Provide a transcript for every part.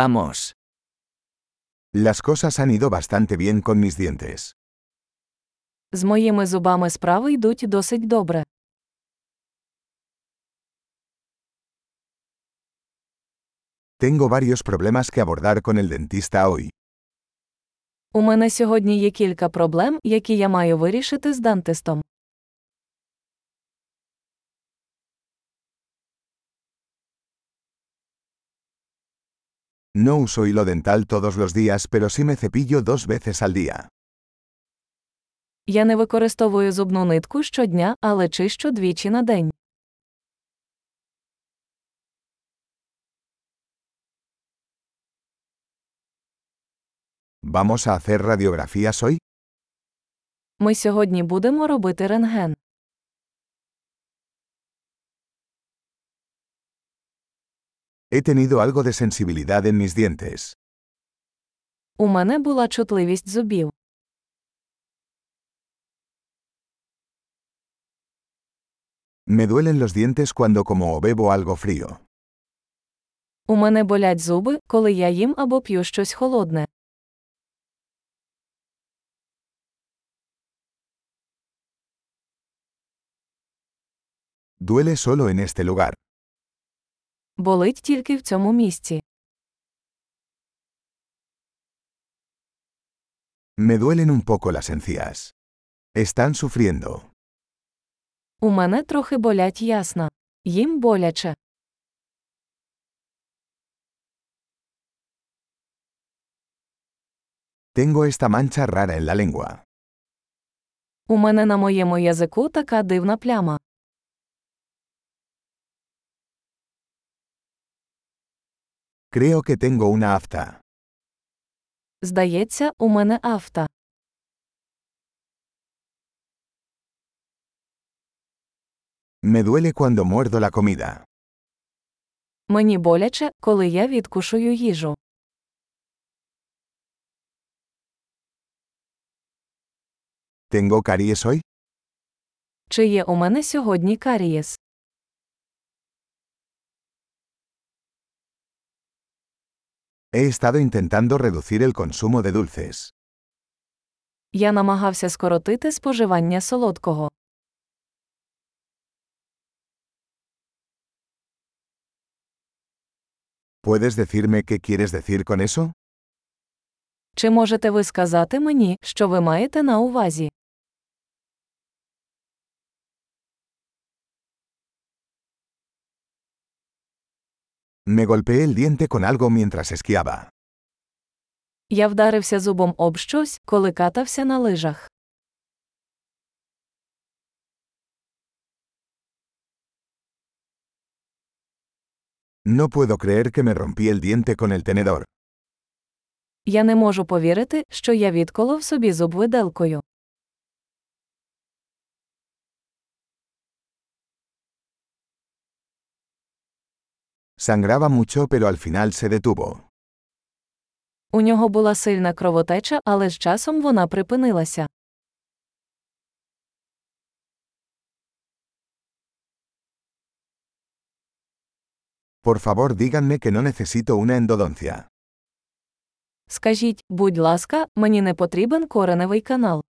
Vamos. Las cosas han ido bastante bien con mis dientes. З моїми зубами справи йдуть досить добре. Tengo varios problemas que abordar con el dentista hoy. У мене сьогодні є кілька проблем, які я маю вирішити з дантистом. No uso hilo dental todos los días, pero sí me cepillo dos veces al día. Я не використовую зубну нитку щодня, але чищу двічі на день. ¿Vamos a hacer radiografías hoy? Ми сьогодні будемо робити рентген. He tenido algo de sensibilidad en mis dientes. У мене була чутливість зубів. Me duelen los dientes cuando como o bebo algo frío. У мене болять зуби, коли я їм або п'ю щось холодне. Duele solo en este lugar. Болить тільки в цьому місці. Me duelen un poco las encías. Están sufriendo. У мене трохи болять ясна. Їм боляче. Tengo esta mancha rara en la lengua. У мене на моєму язику така дивна пляма. Creo que tengo una afta. Здається, у мене авто. Me duele cuando muerdo la comida. Мені боляче, коли я відкушую їжу. ¿Tengo caries hoy? Чи є у мене сьогодні карієс? He estado intentando reducir el consumo de dulces. Я намагався скоротити споживання солодкого. ¿Puedes decirme qué quieres decir con eso? Чи можете ви сказати мені, що ви маєте на увазі? Me golpeé el diente con algo mientras esquiaba. Я вдарився зубом об щось, коли катався на лижах. No puedo creer que me rompí el diente con el tenedor. Я не можу повірити, що я відколов собі зуб виделкою. Sangraba mucho pero al final se detuvo. У нього була сильна кровотеча, але з часом вона припинилася. Por favor díganme que no necesito una endodoncia. Скажіть, будь ласка, мені не потрібен кореневий канал.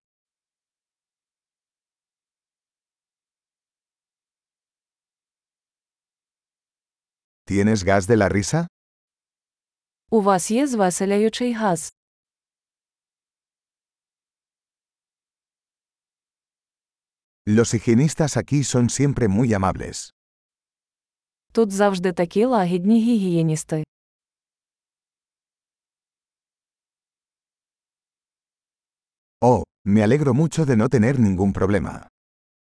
¿Tienes gas de la risa? У вас є звеселяючий газ. Los higienistas aquí son siempre muy amables. Тут завжди такі лагідні гігієністи. Oh, me alegro mucho de no tener ningún problema.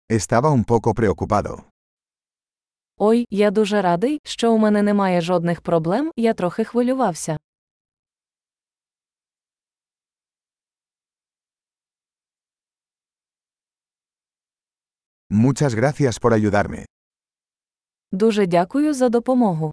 Estaba un poco preocupado. Ой, я дуже радий, що у мене немає жодних проблем, я трохи хвилювався. Muchas gracias por ayudarme. Дуже дякую за допомогу.